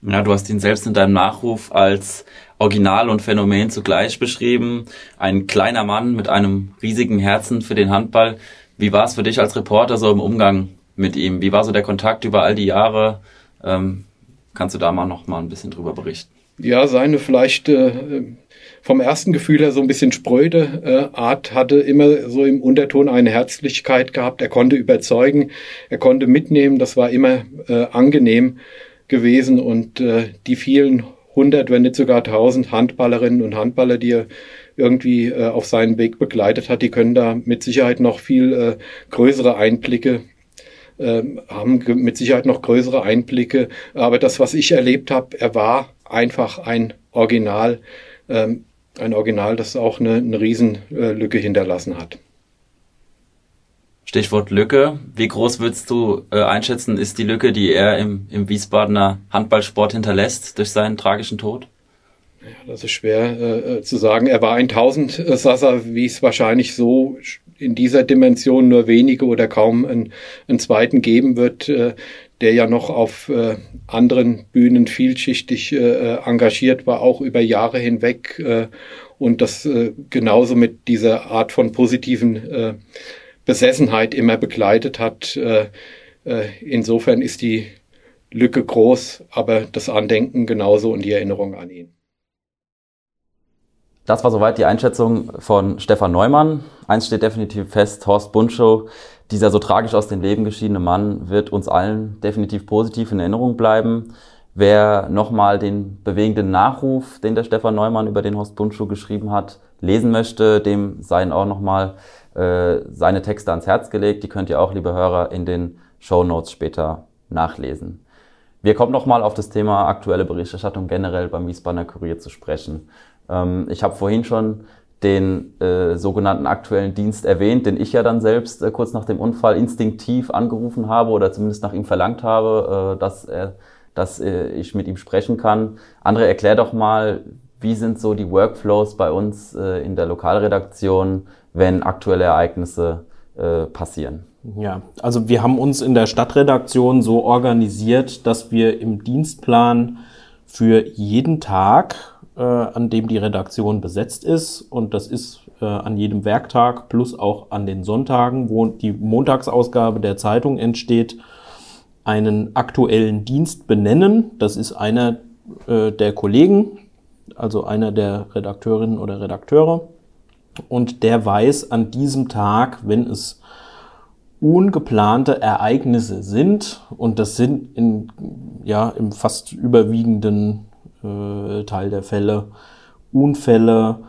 Ja, du hast ihn selbst in deinem Nachruf als Original und Phänomen zugleich beschrieben. Ein kleiner Mann mit einem riesigen Herzen für den Handball. Wie war es für dich als Reporter so im Umgang mit ihm? Wie war so der Kontakt über all die Jahre? Ähm, kannst du da mal noch mal ein bisschen drüber berichten? Ja, seine vielleicht äh, vom ersten Gefühl her so ein bisschen spröde äh, Art hatte immer so im Unterton eine Herzlichkeit gehabt. Er konnte überzeugen, er konnte mitnehmen. Das war immer äh, angenehm gewesen und äh, die vielen hundert, wenn nicht sogar tausend Handballerinnen und Handballer, die er irgendwie äh, auf seinen Weg begleitet hat, die können da mit Sicherheit noch viel äh, größere Einblicke äh, haben mit Sicherheit noch größere Einblicke. Aber das, was ich erlebt habe, er war einfach ein Original, ähm, ein Original, das auch eine, eine Riesenlücke hinterlassen hat. Stichwort Lücke. Wie groß würdest du äh, einschätzen, ist die Lücke, die er im, im Wiesbadener Handballsport hinterlässt durch seinen tragischen Tod? Ja, das ist schwer äh, zu sagen. Er war ein Tausendsasser, wie es wahrscheinlich so in dieser Dimension nur wenige oder kaum einen, einen zweiten geben wird, äh, der ja noch auf äh, anderen Bühnen vielschichtig äh, engagiert war, auch über Jahre hinweg. Äh, und das äh, genauso mit dieser Art von positiven äh, Besessenheit immer begleitet hat. Äh, äh, insofern ist die Lücke groß, aber das Andenken genauso und die Erinnerung an ihn. Das war soweit die Einschätzung von Stefan Neumann. Eins steht definitiv fest, Horst Buntschow, dieser so tragisch aus dem Leben geschiedene Mann, wird uns allen definitiv positiv in Erinnerung bleiben. Wer nochmal den bewegenden Nachruf, den der Stefan Neumann über den Horst Buntschuh geschrieben hat, lesen möchte, dem seien auch nochmal äh, seine Texte ans Herz gelegt. Die könnt ihr auch, liebe Hörer, in den Show Notes später nachlesen. Wir kommen nochmal auf das Thema aktuelle Berichterstattung generell beim Wiesbadener Kurier zu sprechen. Ähm, ich habe vorhin schon den äh, sogenannten aktuellen Dienst erwähnt, den ich ja dann selbst äh, kurz nach dem Unfall instinktiv angerufen habe oder zumindest nach ihm verlangt habe, äh, dass, er, dass äh, ich mit ihm sprechen kann. Andre, erklär doch mal, wie sind so die Workflows bei uns äh, in der Lokalredaktion, wenn aktuelle Ereignisse äh, passieren? Ja, also wir haben uns in der Stadtredaktion so organisiert, dass wir im Dienstplan für jeden Tag, äh, an dem die Redaktion besetzt ist, und das ist äh, an jedem Werktag plus auch an den Sonntagen, wo die Montagsausgabe der Zeitung entsteht, einen aktuellen Dienst benennen. Das ist einer äh, der Kollegen, also einer der Redakteurinnen oder Redakteure. Und der weiß an diesem Tag, wenn es ungeplante Ereignisse sind, und das sind in, ja, im fast überwiegenden äh, Teil der Fälle Unfälle,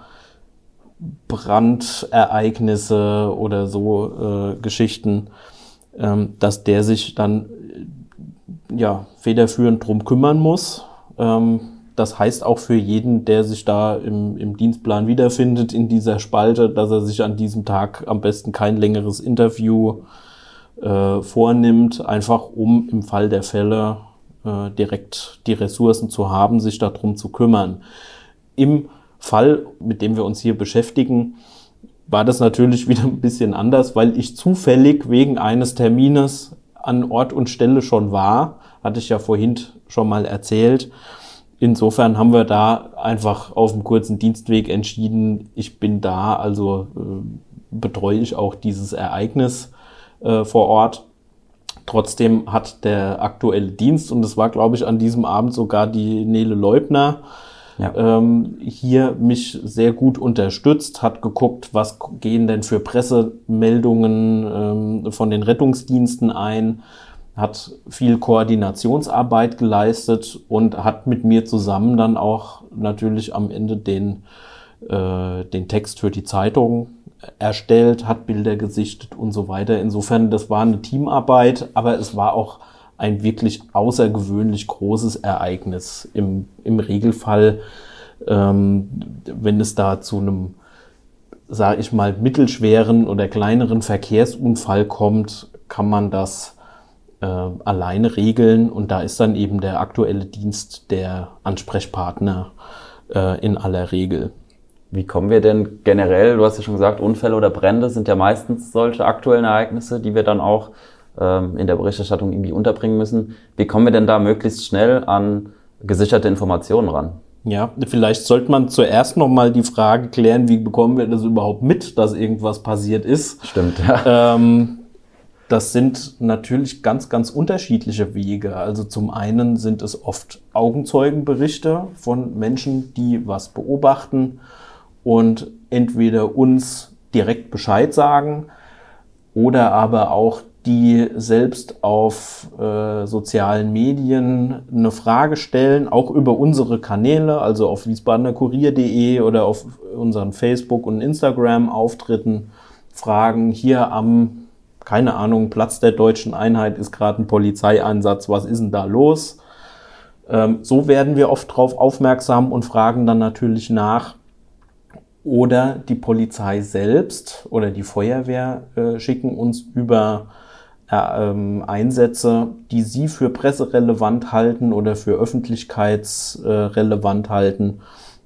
Brandereignisse oder so äh, Geschichten, ähm, dass der sich dann ja, federführend drum kümmern muss. Ähm, das heißt auch für jeden, der sich da im, im Dienstplan wiederfindet in dieser Spalte, dass er sich an diesem Tag am besten kein längeres Interview äh, vornimmt, einfach um im Fall der Fälle äh, direkt die Ressourcen zu haben, sich darum zu kümmern. Im Fall, mit dem wir uns hier beschäftigen, war das natürlich wieder ein bisschen anders, weil ich zufällig wegen eines Termines an Ort und Stelle schon war, hatte ich ja vorhin schon mal erzählt. Insofern haben wir da einfach auf dem kurzen Dienstweg entschieden, ich bin da, also äh, betreue ich auch dieses Ereignis äh, vor Ort. Trotzdem hat der aktuelle Dienst, und es war, glaube ich, an diesem Abend sogar die Nele Leubner, ja. ähm, hier mich sehr gut unterstützt, hat geguckt, was gehen denn für Pressemeldungen ähm, von den Rettungsdiensten ein, hat viel Koordinationsarbeit geleistet und hat mit mir zusammen dann auch natürlich am Ende den, äh, den Text für die Zeitung erstellt, hat Bilder gesichtet und so weiter. Insofern, das war eine Teamarbeit, aber es war auch ein wirklich außergewöhnlich großes Ereignis. Im, im Regelfall, ähm, wenn es da zu einem, sage ich mal, mittelschweren oder kleineren Verkehrsunfall kommt, kann man das äh, alleine regeln und da ist dann eben der aktuelle Dienst der Ansprechpartner äh, in aller Regel. Wie kommen wir denn generell, du hast ja schon gesagt, Unfälle oder Brände sind ja meistens solche aktuellen Ereignisse, die wir dann auch ähm, in der Berichterstattung irgendwie unterbringen müssen. Wie kommen wir denn da möglichst schnell an gesicherte Informationen ran? Ja, vielleicht sollte man zuerst nochmal die Frage klären, wie bekommen wir das überhaupt mit, dass irgendwas passiert ist. Stimmt, ja. Ähm, das sind natürlich ganz, ganz unterschiedliche Wege. Also zum einen sind es oft Augenzeugenberichte von Menschen, die was beobachten und entweder uns direkt Bescheid sagen oder aber auch die selbst auf äh, sozialen Medien eine Frage stellen, auch über unsere Kanäle, also auf wiesbadenerkurier.de oder auf unseren Facebook- und Instagram-Auftritten, fragen hier am, keine Ahnung, Platz der deutschen Einheit ist gerade ein Polizeieinsatz, was ist denn da los? Ähm, so werden wir oft darauf aufmerksam und fragen dann natürlich nach, oder die Polizei selbst oder die Feuerwehr äh, schicken uns über äh, ähm, Einsätze, die sie für presserelevant halten oder für öffentlichkeitsrelevant halten,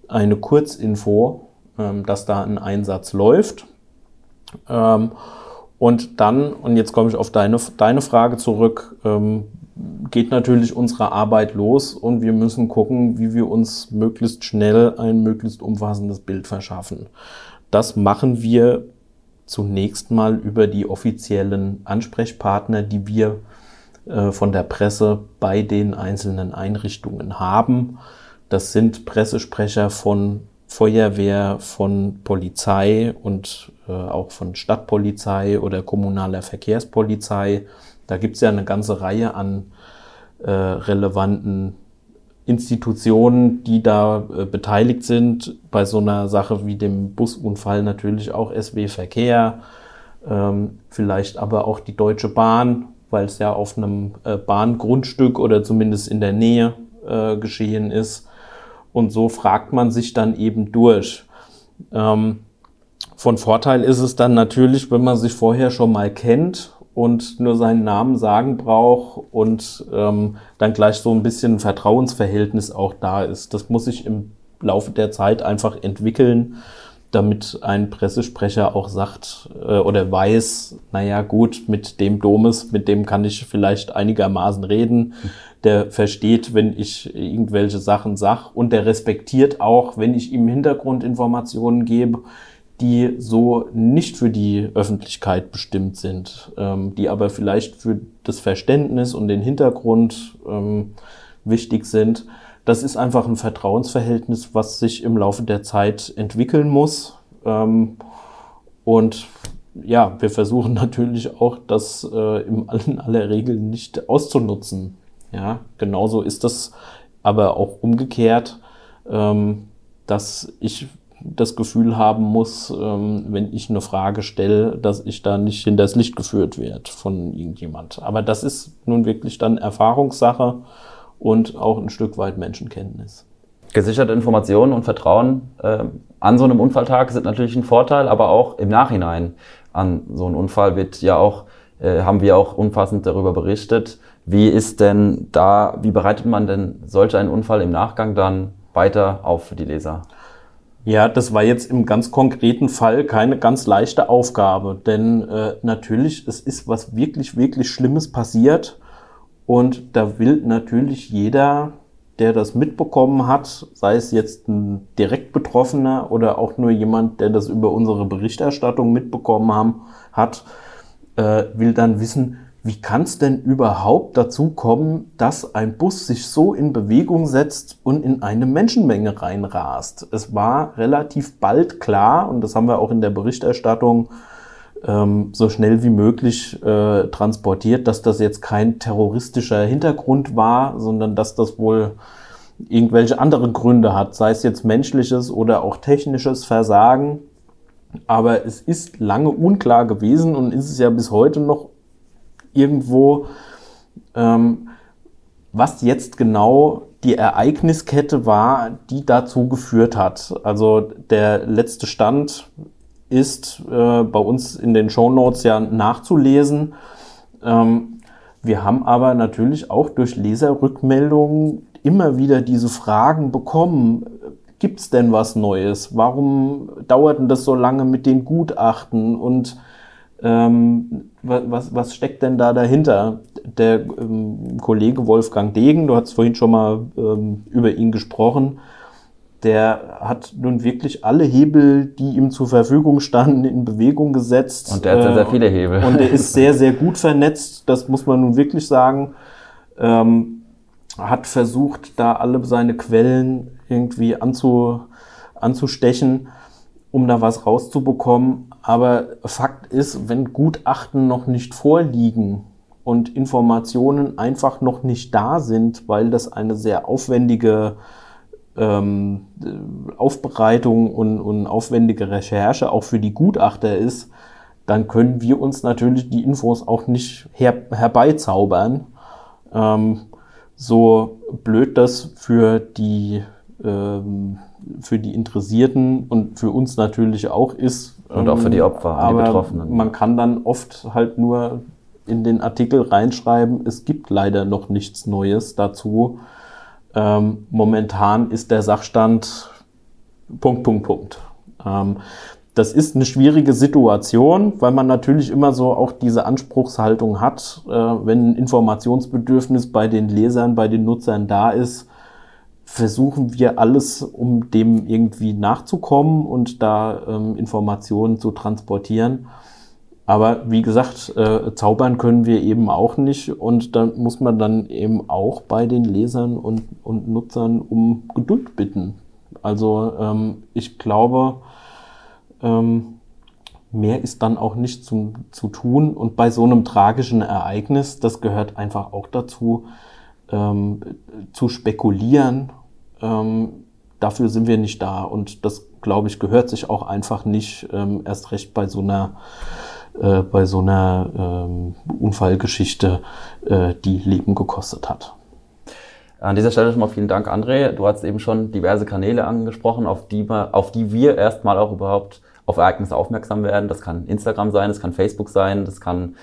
eine Kurzinfo, ähm, dass da ein Einsatz läuft. Ähm, und dann, und jetzt komme ich auf deine, deine Frage zurück, ähm, geht natürlich unsere Arbeit los und wir müssen gucken, wie wir uns möglichst schnell ein möglichst umfassendes Bild verschaffen. Das machen wir zunächst mal über die offiziellen Ansprechpartner, die wir äh, von der Presse bei den einzelnen Einrichtungen haben. Das sind Pressesprecher von Feuerwehr, von Polizei und äh, auch von Stadtpolizei oder kommunaler Verkehrspolizei da gibt es ja eine ganze Reihe an äh, relevanten Institutionen, die da äh, beteiligt sind. Bei so einer Sache wie dem Busunfall natürlich auch SW Verkehr, ähm, vielleicht aber auch die Deutsche Bahn, weil es ja auf einem äh, Bahngrundstück oder zumindest in der Nähe äh, geschehen ist. Und so fragt man sich dann eben durch. Ähm, von Vorteil ist es dann natürlich, wenn man sich vorher schon mal kennt und nur seinen Namen sagen braucht und ähm, dann gleich so ein bisschen ein Vertrauensverhältnis auch da ist. Das muss sich im Laufe der Zeit einfach entwickeln, damit ein Pressesprecher auch sagt äh, oder weiß, naja gut, mit dem Domes, mit dem kann ich vielleicht einigermaßen reden. Der versteht, wenn ich irgendwelche Sachen sag und der respektiert auch, wenn ich ihm Hintergrundinformationen gebe die so nicht für die Öffentlichkeit bestimmt sind, ähm, die aber vielleicht für das Verständnis und den Hintergrund ähm, wichtig sind. Das ist einfach ein Vertrauensverhältnis, was sich im Laufe der Zeit entwickeln muss. Ähm, und ja, wir versuchen natürlich auch, das äh, in aller Regel nicht auszunutzen. Ja, genauso ist das aber auch umgekehrt, ähm, dass ich das Gefühl haben muss, ähm, wenn ich eine Frage stelle, dass ich da nicht hinters Licht geführt werde von irgendjemand. Aber das ist nun wirklich dann Erfahrungssache und auch ein Stück weit Menschenkenntnis. Gesicherte Informationen und Vertrauen äh, an so einem Unfalltag sind natürlich ein Vorteil, aber auch im Nachhinein an so einem Unfall wird ja auch, haben wir auch umfassend darüber berichtet. Wie ist denn da, wie bereitet man denn solch einen Unfall im Nachgang dann weiter auf für die Leser? Ja, das war jetzt im ganz konkreten Fall keine ganz leichte Aufgabe, denn äh, natürlich, es ist was wirklich, wirklich Schlimmes passiert und da will natürlich jeder, der das mitbekommen hat, sei es jetzt ein direkt Betroffener oder auch nur jemand, der das über unsere Berichterstattung mitbekommen haben, hat, äh, will dann wissen, wie kann es denn überhaupt dazu kommen, dass ein Bus sich so in Bewegung setzt und in eine Menschenmenge reinrast? Es war relativ bald klar, und das haben wir auch in der Berichterstattung ähm, so schnell wie möglich äh, transportiert, dass das jetzt kein terroristischer Hintergrund war, sondern dass das wohl irgendwelche andere Gründe hat, sei es jetzt menschliches oder auch technisches Versagen. Aber es ist lange unklar gewesen und ist es ja bis heute noch irgendwo, ähm, was jetzt genau die Ereigniskette war, die dazu geführt hat. Also der letzte Stand ist äh, bei uns in den Show Notes ja nachzulesen. Ähm, wir haben aber natürlich auch durch Leserrückmeldungen immer wieder diese Fragen bekommen. Gibt es denn was Neues? Warum dauert denn das so lange mit den Gutachten? Und ähm, was, was steckt denn da dahinter? Der ähm, Kollege Wolfgang Degen, du hast vorhin schon mal ähm, über ihn gesprochen, der hat nun wirklich alle Hebel, die ihm zur Verfügung standen, in Bewegung gesetzt. Und der hat sehr, sehr viele Hebel. Und er ist sehr, sehr gut vernetzt, das muss man nun wirklich sagen. Ähm, hat versucht, da alle seine Quellen irgendwie anzu, anzustechen, um da was rauszubekommen. Aber Fakt ist, wenn Gutachten noch nicht vorliegen und Informationen einfach noch nicht da sind, weil das eine sehr aufwendige ähm, Aufbereitung und, und aufwendige Recherche auch für die Gutachter ist, dann können wir uns natürlich die Infos auch nicht her herbeizaubern. Ähm, so blöd das für die, für die Interessierten und für uns natürlich auch ist, und auch für die Opfer, aber die Betroffenen. Man kann dann oft halt nur in den Artikel reinschreiben, es gibt leider noch nichts Neues dazu. Ähm, momentan ist der Sachstand Punkt, Punkt, Punkt. Ähm, das ist eine schwierige Situation, weil man natürlich immer so auch diese Anspruchshaltung hat, äh, wenn ein Informationsbedürfnis bei den Lesern, bei den Nutzern da ist, versuchen wir alles, um dem irgendwie nachzukommen und da ähm, Informationen zu transportieren. Aber wie gesagt, äh, zaubern können wir eben auch nicht und dann muss man dann eben auch bei den Lesern und, und Nutzern um Geduld bitten. Also ähm, ich glaube, ähm, mehr ist dann auch nicht zu, zu tun und bei so einem tragischen Ereignis, das gehört einfach auch dazu, ähm, zu spekulieren. Ähm, dafür sind wir nicht da. Und das, glaube ich, gehört sich auch einfach nicht, ähm, erst recht bei so einer, äh, bei so einer ähm, Unfallgeschichte, äh, die Leben gekostet hat. An dieser Stelle schon mal vielen Dank, André. Du hast eben schon diverse Kanäle angesprochen, auf die, auf die wir erstmal auch überhaupt auf Ereignisse aufmerksam werden. Das kann Instagram sein, das kann Facebook sein, das kann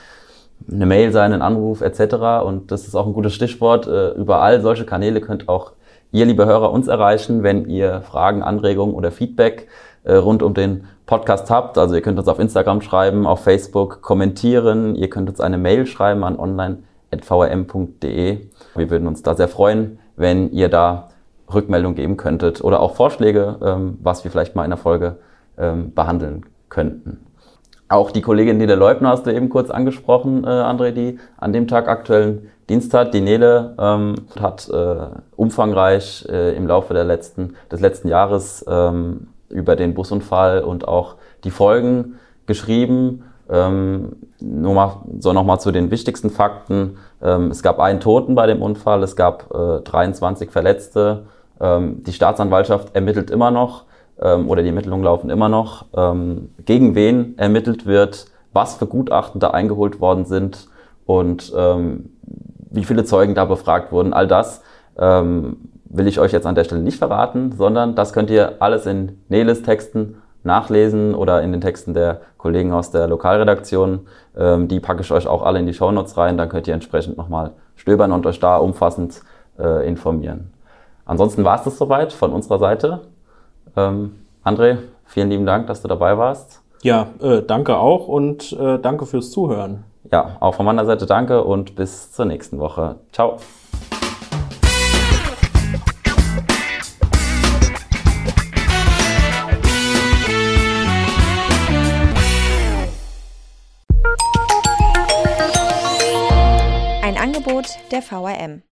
eine Mail sein, ein Anruf etc. Und das ist auch ein gutes Stichwort. Äh, über all solche Kanäle könnt auch ihr, liebe Hörer, uns erreichen, wenn ihr Fragen, Anregungen oder Feedback äh, rund um den Podcast habt. Also ihr könnt uns auf Instagram schreiben, auf Facebook kommentieren, ihr könnt uns eine Mail schreiben an online.vrm.de. Wir würden uns da sehr freuen, wenn ihr da Rückmeldung geben könntet oder auch Vorschläge, ähm, was wir vielleicht mal in der Folge ähm, behandeln könnten. Auch die Kollegin Nele Leubner hast du eben kurz angesprochen, äh, André, die an dem Tag aktuellen Dienst hat. Die Nele ähm, hat äh, umfangreich äh, im Laufe der letzten, des letzten Jahres ähm, über den Busunfall und auch die Folgen geschrieben. Ähm, nur mal, so nochmal zu den wichtigsten Fakten. Ähm, es gab einen Toten bei dem Unfall, es gab äh, 23 Verletzte. Ähm, die Staatsanwaltschaft ermittelt immer noch ähm, oder die Ermittlungen laufen immer noch, ähm, gegen wen ermittelt wird, was für Gutachten da eingeholt worden sind und ähm, wie viele Zeugen da befragt wurden. All das ähm, will ich euch jetzt an der Stelle nicht verraten, sondern das könnt ihr alles in Neles Texten nachlesen oder in den Texten der Kollegen aus der Lokalredaktion. Ähm, die packe ich euch auch alle in die Shownotes rein, dann könnt ihr entsprechend nochmal stöbern und euch da umfassend äh, informieren. Ansonsten war es das soweit von unserer Seite. Ähm, André, vielen lieben Dank, dass du dabei warst. Ja, äh, danke auch und äh, danke fürs Zuhören. Ja, auch von meiner Seite danke und bis zur nächsten Woche. Ciao. Ein Angebot der VRM.